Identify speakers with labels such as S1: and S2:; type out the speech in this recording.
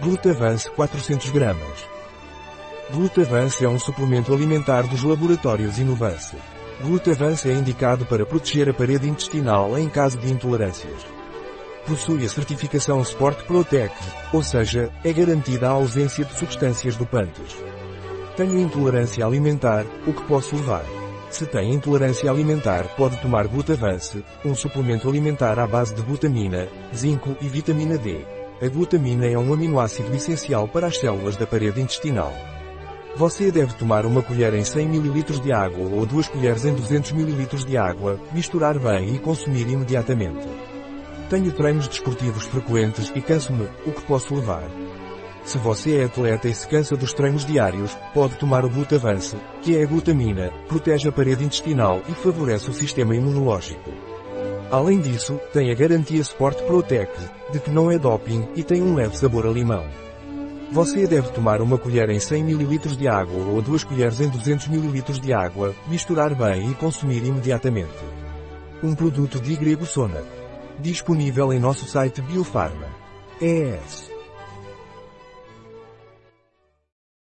S1: Glutavance 400 gramas. Glutavance é um suplemento alimentar dos laboratórios Inovance. Glutavance é indicado para proteger a parede intestinal em caso de intolerâncias. Possui a certificação Sport Protect, ou seja, é garantida a ausência de substâncias dopantes. Tenho intolerância alimentar, o que posso levar? Se tem intolerância alimentar, pode tomar Glutavance, um suplemento alimentar à base de glutamina, zinco e vitamina D. A glutamina é um aminoácido essencial para as células da parede intestinal. Você deve tomar uma colher em 100 ml de água ou duas colheres em 200 ml de água, misturar bem e consumir imediatamente. Tenho treinos desportivos frequentes e canso-me, o que posso levar? Se você é atleta e se cansa dos treinos diários, pode tomar o Glutavance, que é a glutamina, protege a parede intestinal e favorece o sistema imunológico. Além disso, tem a garantia Sport Protect, de que não é doping e tem um leve sabor a limão. Você deve tomar uma colher em 100 ml de água ou duas colheres em 200 ml de água, misturar bem e consumir imediatamente. Um produto de Grego Sona. Disponível em nosso site Biofarma. ES.